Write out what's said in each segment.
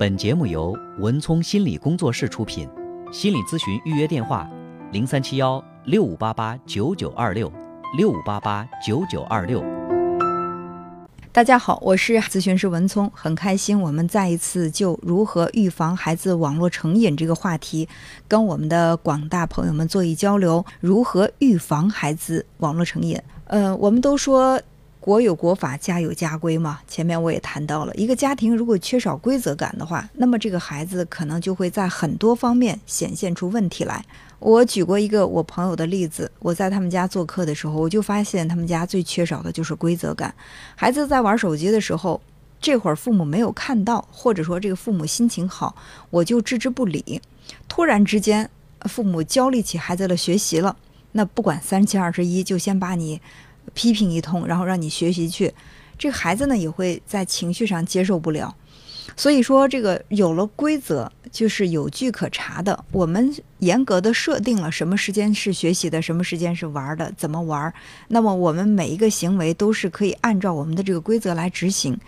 本节目由文聪心理工作室出品，心理咨询预约电话：零三七幺六五八八九九二六六五八八九九二六。大家好，我是咨询师文聪，很开心我们再一次就如何预防孩子网络成瘾这个话题，跟我们的广大朋友们做一交流。如何预防孩子网络成瘾？呃，我们都说。国有国法，家有家规嘛。前面我也谈到了，一个家庭如果缺少规则感的话，那么这个孩子可能就会在很多方面显现出问题来。我举过一个我朋友的例子，我在他们家做客的时候，我就发现他们家最缺少的就是规则感。孩子在玩手机的时候，这会儿父母没有看到，或者说这个父母心情好，我就置之不理。突然之间，父母焦虑起孩子的学习了，那不管三七二十一，就先把你。批评一通，然后让你学习去，这个孩子呢也会在情绪上接受不了。所以说，这个有了规则就是有据可查的。我们严格的设定了什么时间是学习的，什么时间是玩的，怎么玩。那么我们每一个行为都是可以按照我们的这个规则来执行，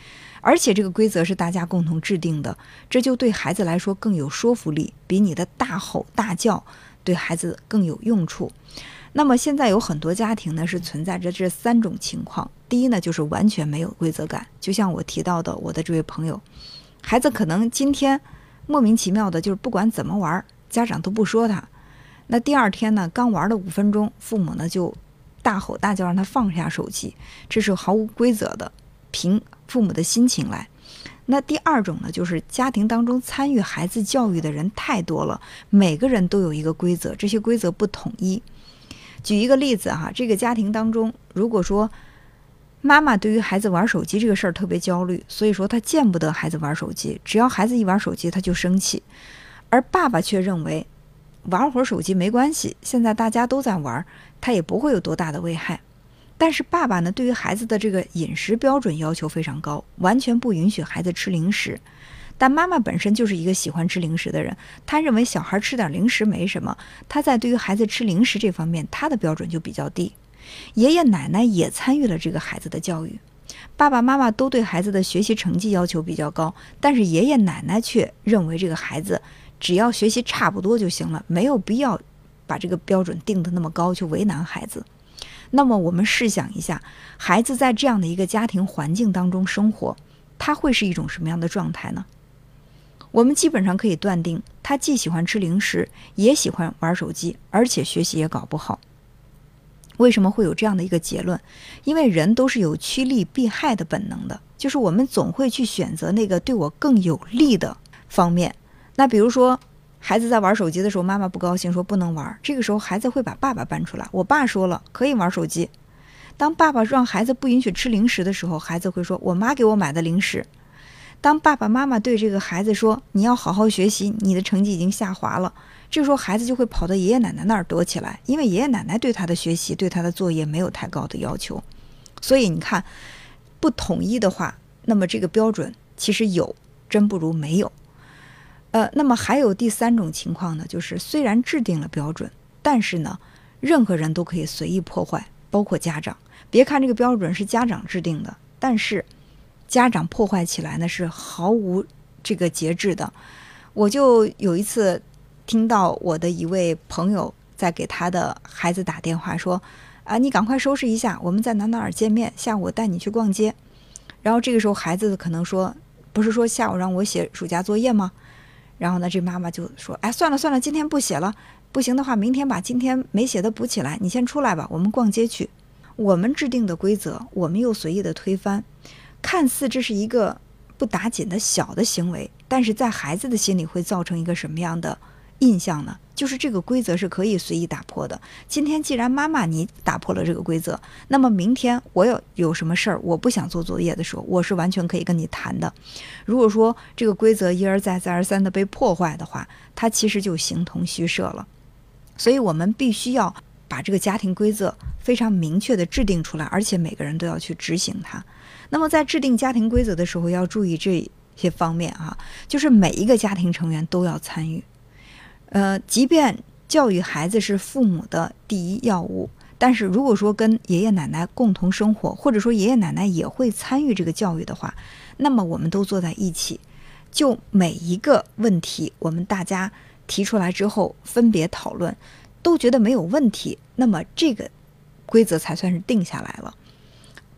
而且这个规则是大家共同制定的，这就对孩子来说更有说服力，比你的大吼大叫对孩子更有用处。那么现在有很多家庭呢，是存在着这三种情况。第一呢，就是完全没有规则感，就像我提到的我的这位朋友，孩子可能今天莫名其妙的，就是不管怎么玩，家长都不说他。那第二天呢，刚玩了五分钟，父母呢就大吼大叫让他放下手机，这是毫无规则的，凭父母的心情来。那第二种呢，就是家庭当中参与孩子教育的人太多了，每个人都有一个规则，这些规则不统一。举一个例子哈，这个家庭当中，如果说妈妈对于孩子玩手机这个事儿特别焦虑，所以说他见不得孩子玩手机，只要孩子一玩手机他就生气，而爸爸却认为玩会儿手机没关系，现在大家都在玩，他也不会有多大的危害。但是爸爸呢，对于孩子的这个饮食标准要求非常高，完全不允许孩子吃零食。但妈妈本身就是一个喜欢吃零食的人，她认为小孩吃点零食没什么。她在对于孩子吃零食这方面，她的标准就比较低。爷爷奶奶也参与了这个孩子的教育，爸爸妈妈都对孩子的学习成绩要求比较高，但是爷爷奶奶却认为这个孩子只要学习差不多就行了，没有必要把这个标准定得那么高，去为难孩子。那么我们试想一下，孩子在这样的一个家庭环境当中生活，他会是一种什么样的状态呢？我们基本上可以断定，他既喜欢吃零食，也喜欢玩手机，而且学习也搞不好。为什么会有这样的一个结论？因为人都是有趋利避害的本能的，就是我们总会去选择那个对我更有利的方面。那比如说，孩子在玩手机的时候，妈妈不高兴，说不能玩。这个时候，孩子会把爸爸搬出来，我爸说了可以玩手机。当爸爸让孩子不允许吃零食的时候，孩子会说，我妈给我买的零食。当爸爸妈妈对这个孩子说：“你要好好学习，你的成绩已经下滑了。”这时候，孩子就会跑到爷爷奶奶那儿躲起来，因为爷爷奶奶对他的学习、对他的作业没有太高的要求。所以你看，不统一的话，那么这个标准其实有，真不如没有。呃，那么还有第三种情况呢，就是虽然制定了标准，但是呢，任何人都可以随意破坏，包括家长。别看这个标准是家长制定的，但是。家长破坏起来呢是毫无这个节制的。我就有一次听到我的一位朋友在给他的孩子打电话说：“啊，你赶快收拾一下，我们在哪哪儿见面？下午我带你去逛街。”然后这个时候孩子可能说：“不是说下午让我写暑假作业吗？”然后呢，这妈妈就说：“哎，算了算了，今天不写了。不行的话，明天把今天没写的补起来。你先出来吧，我们逛街去。我们制定的规则，我们又随意的推翻。”看似这是一个不打紧的小的行为，但是在孩子的心里会造成一个什么样的印象呢？就是这个规则是可以随意打破的。今天既然妈妈你打破了这个规则，那么明天我有有什么事儿，我不想做作业的时候，我是完全可以跟你谈的。如果说这个规则一而再再而三的被破坏的话，它其实就形同虚设了。所以我们必须要把这个家庭规则非常明确的制定出来，而且每个人都要去执行它。那么在制定家庭规则的时候，要注意这些方面啊，就是每一个家庭成员都要参与。呃，即便教育孩子是父母的第一要务，但是如果说跟爷爷奶奶共同生活，或者说爷爷奶奶也会参与这个教育的话，那么我们都坐在一起，就每一个问题，我们大家提出来之后分别讨论，都觉得没有问题，那么这个规则才算是定下来了。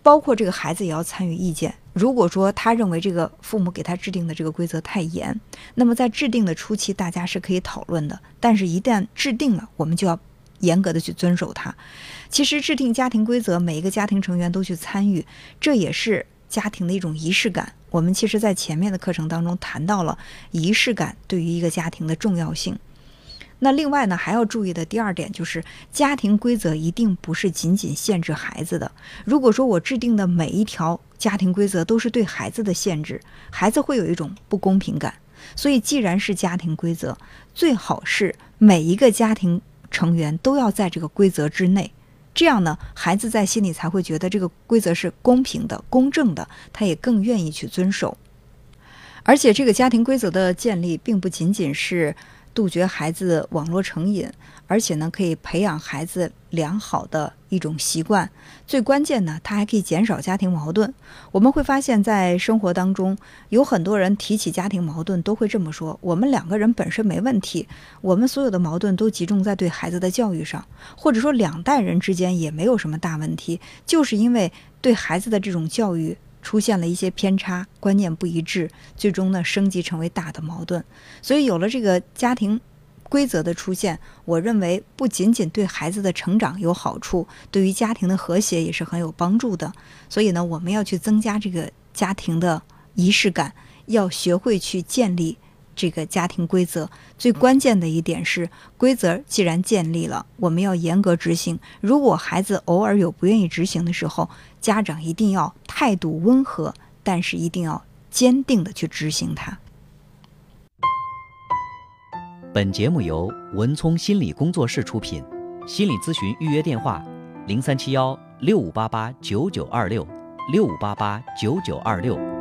包括这个孩子也要参与意见。如果说他认为这个父母给他制定的这个规则太严，那么在制定的初期大家是可以讨论的。但是，一旦制定了，我们就要严格的去遵守它。其实，制定家庭规则，每一个家庭成员都去参与，这也是家庭的一种仪式感。我们其实在前面的课程当中谈到了仪式感对于一个家庭的重要性。那另外呢，还要注意的第二点就是，家庭规则一定不是仅仅限制孩子的。如果说我制定的每一条家庭规则都是对孩子的限制，孩子会有一种不公平感。所以，既然是家庭规则，最好是每一个家庭成员都要在这个规则之内，这样呢，孩子在心里才会觉得这个规则是公平的、公正的，他也更愿意去遵守。而且，这个家庭规则的建立，并不仅仅是。杜绝孩子网络成瘾，而且呢，可以培养孩子良好的一种习惯。最关键呢，它还可以减少家庭矛盾。我们会发现，在生活当中，有很多人提起家庭矛盾，都会这么说：我们两个人本身没问题，我们所有的矛盾都集中在对孩子的教育上，或者说两代人之间也没有什么大问题，就是因为对孩子的这种教育。出现了一些偏差，观念不一致，最终呢升级成为大的矛盾。所以有了这个家庭规则的出现，我认为不仅仅对孩子的成长有好处，对于家庭的和谐也是很有帮助的。所以呢，我们要去增加这个家庭的仪式感，要学会去建立。这个家庭规则最关键的一点是，规则既然建立了，我们要严格执行。如果孩子偶尔有不愿意执行的时候，家长一定要态度温和，但是一定要坚定的去执行它。本节目由文聪心理工作室出品，心理咨询预约电话：零三七幺六五八八九九二六六五八八九九二六。